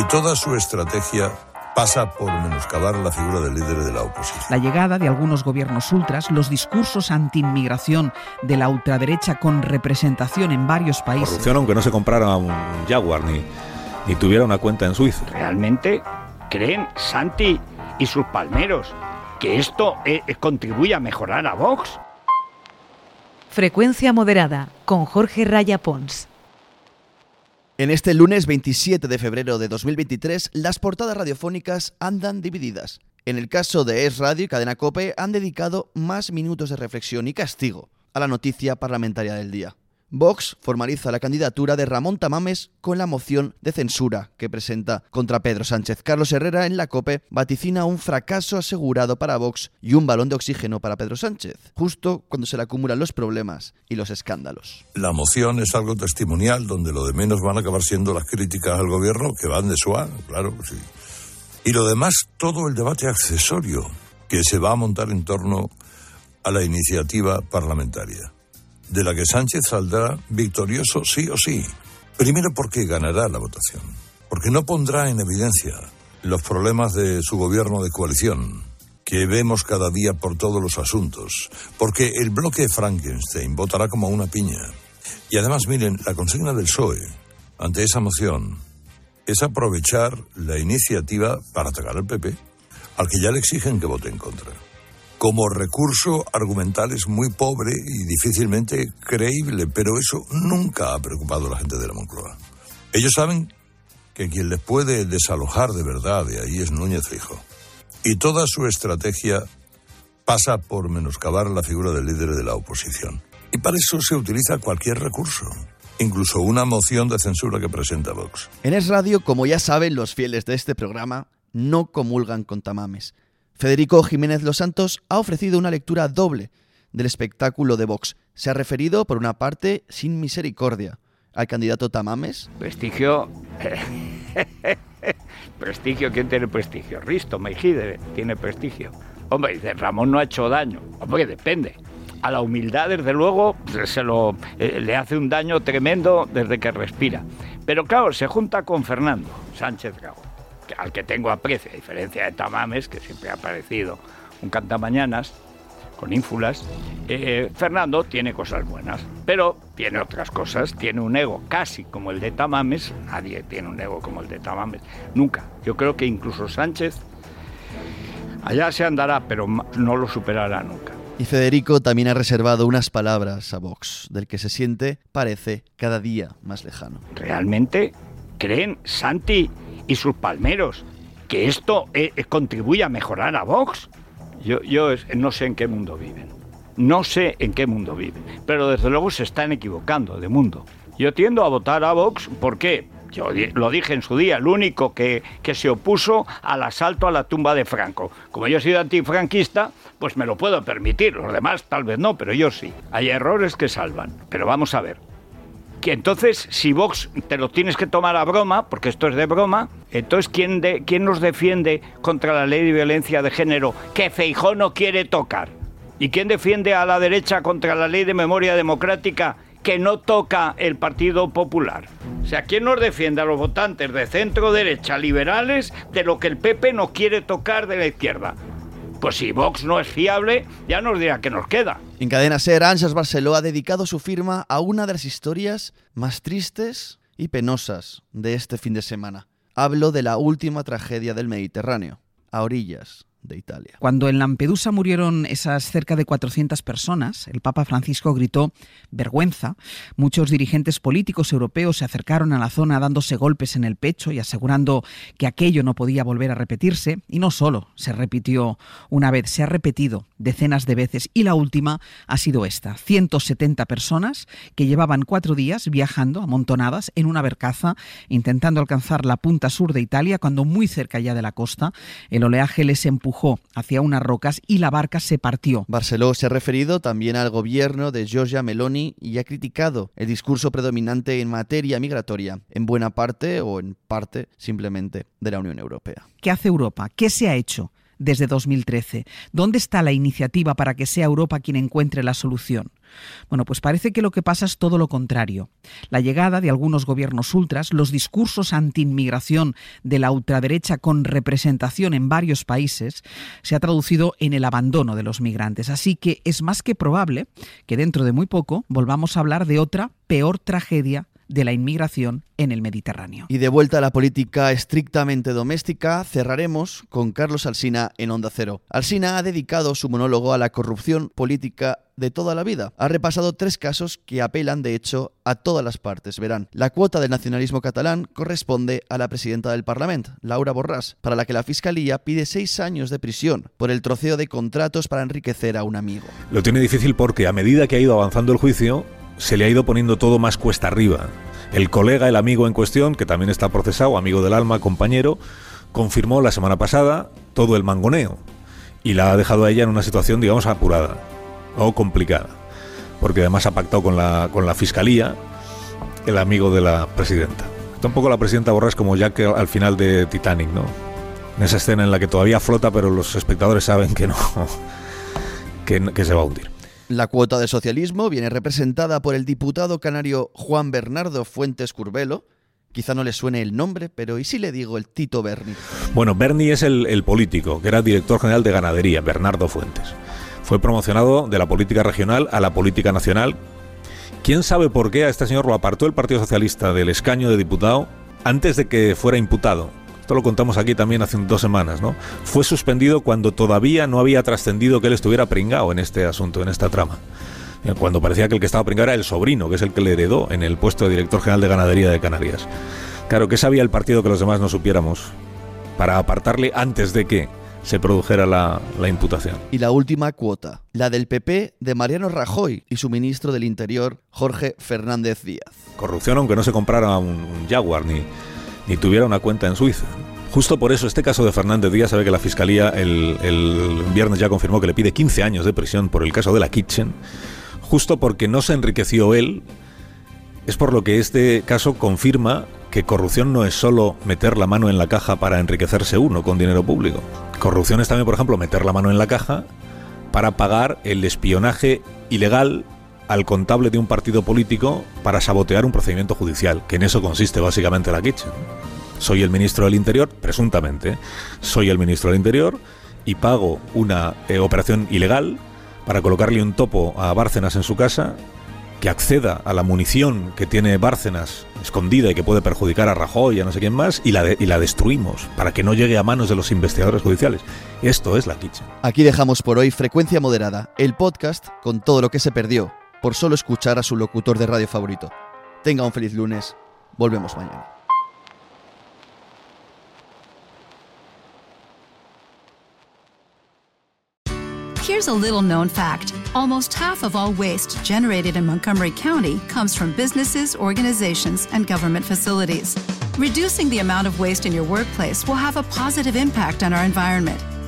Y toda su estrategia pasa por menoscabar la figura del líder de la oposición. La llegada de algunos gobiernos ultras, los discursos anti-inmigración de la ultraderecha con representación en varios países. Corrupción aunque no se comprara un Jaguar ni, ni tuviera una cuenta en Suiza. ¿Realmente creen Santi y sus palmeros que esto eh, contribuye a mejorar a Vox? Frecuencia moderada con Jorge Raya Pons. En este lunes 27 de febrero de 2023, las portadas radiofónicas andan divididas. En el caso de Es Radio y Cadena Cope han dedicado más minutos de reflexión y castigo a la noticia parlamentaria del día. Vox formaliza la candidatura de Ramón Tamames con la moción de censura que presenta contra Pedro Sánchez. Carlos Herrera en la COPE vaticina un fracaso asegurado para Vox y un balón de oxígeno para Pedro Sánchez, justo cuando se le acumulan los problemas y los escándalos. La moción es algo testimonial donde lo de menos van a acabar siendo las críticas al gobierno que van de suave, claro sí. Y lo demás, todo el debate accesorio que se va a montar en torno a la iniciativa parlamentaria de la que Sánchez saldrá victorioso sí o sí. Primero porque ganará la votación, porque no pondrá en evidencia los problemas de su gobierno de coalición, que vemos cada día por todos los asuntos, porque el bloque Frankenstein votará como una piña. Y además, miren, la consigna del PSOE ante esa moción es aprovechar la iniciativa para atacar al PP, al que ya le exigen que vote en contra como recurso argumental es muy pobre y difícilmente creíble, pero eso nunca ha preocupado a la gente de la Moncloa. Ellos saben que quien les puede desalojar de verdad de ahí es Núñez Fijo. Y toda su estrategia pasa por menoscabar la figura del líder de la oposición. Y para eso se utiliza cualquier recurso, incluso una moción de censura que presenta Vox. En Es Radio, como ya saben los fieles de este programa, no comulgan con tamames. Federico Jiménez Los Santos ha ofrecido una lectura doble del espectáculo de Vox. Se ha referido, por una parte, sin misericordia, al candidato Tamames. Prestigio. prestigio, ¿quién tiene prestigio? Risto, Meijide tiene prestigio. Hombre, Ramón no ha hecho daño. Hombre, depende. A la humildad, desde luego, se lo, eh, le hace un daño tremendo desde que respira. Pero claro, se junta con Fernando Sánchez Gago al que tengo aprecio, a diferencia de Tamames, que siempre ha parecido un cantamañanas con ínfulas, eh, Fernando tiene cosas buenas, pero tiene otras cosas, tiene un ego casi como el de Tamames, nadie tiene un ego como el de Tamames, nunca. Yo creo que incluso Sánchez allá se andará, pero no lo superará nunca. Y Federico también ha reservado unas palabras a Vox, del que se siente, parece, cada día más lejano. ¿Realmente creen, Santi, y sus palmeros, que esto eh, eh, contribuye a mejorar a Vox. Yo, yo no sé en qué mundo viven. No sé en qué mundo viven. Pero desde luego se están equivocando de mundo. Yo tiendo a votar a Vox, ¿por qué? Yo lo dije en su día, el único que, que, se opuso al asalto a la tumba de Franco. Como yo he sido antifranquista, pues me lo puedo permitir. Los demás tal vez no, pero yo sí. Hay errores que salvan. Pero vamos a ver entonces, si Vox te lo tienes que tomar a broma, porque esto es de broma, entonces ¿quién, quién nos defiende contra la ley de violencia de género que Feijó no quiere tocar? ¿Y quién defiende a la derecha contra la ley de memoria democrática que no toca el Partido Popular? O sea, ¿quién nos defiende a los votantes de centro derecha liberales de lo que el PP no quiere tocar de la izquierda? Pues si Vox no es fiable, ya nos dirá que nos queda. En cadena ser, Ángels Barceló ha dedicado su firma a una de las historias más tristes y penosas de este fin de semana. Hablo de la última tragedia del Mediterráneo, a orillas Italia. Cuando en Lampedusa murieron esas cerca de 400 personas, el Papa Francisco gritó vergüenza. Muchos dirigentes políticos europeos se acercaron a la zona dándose golpes en el pecho y asegurando que aquello no podía volver a repetirse. Y no solo se repitió una vez, se ha repetido decenas de veces. Y la última ha sido esta. 170 personas que llevaban cuatro días viajando amontonadas en una bercaza intentando alcanzar la punta sur de Italia cuando muy cerca ya de la costa el oleaje les empujó hacia unas rocas y la barca se partió. Barceló se ha referido también al gobierno de Giorgia Meloni y ha criticado el discurso predominante en materia migratoria, en buena parte o en parte simplemente de la Unión Europea. ¿Qué hace Europa? ¿Qué se ha hecho? Desde 2013. ¿Dónde está la iniciativa para que sea Europa quien encuentre la solución? Bueno, pues parece que lo que pasa es todo lo contrario. La llegada de algunos gobiernos ultras, los discursos anti-inmigración de la ultraderecha con representación en varios países, se ha traducido en el abandono de los migrantes. Así que es más que probable que dentro de muy poco volvamos a hablar de otra peor tragedia de la inmigración en el Mediterráneo. Y de vuelta a la política estrictamente doméstica, cerraremos con Carlos Alsina en Onda Cero. Alsina ha dedicado su monólogo a la corrupción política de toda la vida. Ha repasado tres casos que apelan, de hecho, a todas las partes. Verán, la cuota del nacionalismo catalán corresponde a la presidenta del Parlamento, Laura Borràs, para la que la Fiscalía pide seis años de prisión por el troceo de contratos para enriquecer a un amigo. Lo tiene difícil porque a medida que ha ido avanzando el juicio, se le ha ido poniendo todo más cuesta arriba. El colega, el amigo en cuestión, que también está procesado, amigo del alma, compañero, confirmó la semana pasada todo el mangoneo y la ha dejado a ella en una situación, digamos, apurada o complicada, porque además ha pactado con la, con la fiscalía el amigo de la presidenta. Tampoco la presidenta Borras como Jack al final de Titanic, ¿no? En esa escena en la que todavía flota, pero los espectadores saben que no, que, que se va a hundir. La cuota de socialismo viene representada por el diputado canario Juan Bernardo Fuentes Curbelo. Quizá no le suene el nombre, pero ¿y si le digo el Tito Berni? Bueno, Berni es el, el político, que era director general de ganadería, Bernardo Fuentes. Fue promocionado de la política regional a la política nacional. ¿Quién sabe por qué a este señor lo apartó el Partido Socialista del escaño de diputado antes de que fuera imputado? Esto lo contamos aquí también hace dos semanas, ¿no? Fue suspendido cuando todavía no había trascendido que él estuviera pringado en este asunto, en esta trama. Eh, Cuando parecía que el que estaba pringado era el sobrino, que es el que le heredó en el puesto de director general de ganadería de Canarias. Claro, ¿qué sabía el partido que los demás no supiéramos? Para apartarle antes de que se produjera la, la imputación. Y la última cuota, la del PP de Mariano Rajoy y su ministro del Interior, Jorge Fernández Díaz. Corrupción aunque no se comprara un, un Jaguar ni, ni tuviera una cuenta en Suiza. Justo por eso, este caso de Fernández Díaz sabe que la Fiscalía el, el viernes ya confirmó que le pide 15 años de prisión por el caso de la Kitchen, justo porque no se enriqueció él. Es por lo que este caso confirma que corrupción no es solo meter la mano en la caja para enriquecerse uno con dinero público. Corrupción es también, por ejemplo, meter la mano en la caja para pagar el espionaje ilegal al contable de un partido político para sabotear un procedimiento judicial, que en eso consiste básicamente la Kitchen. Soy el ministro del Interior, presuntamente, soy el ministro del Interior y pago una eh, operación ilegal para colocarle un topo a Bárcenas en su casa que acceda a la munición que tiene Bárcenas escondida y que puede perjudicar a Rajoy y a no sé quién más y la, y la destruimos para que no llegue a manos de los investigadores judiciales. Esto es la Kitchen. Aquí dejamos por hoy Frecuencia Moderada, el podcast con todo lo que se perdió por solo escuchar a su locutor de radio favorito. Tenga un feliz lunes. Volvemos mañana. Here's a little known fact almost half of all waste generated in Montgomery County comes from businesses, organizations, and government facilities. Reducing the amount of waste in your workplace will have a positive impact on our environment.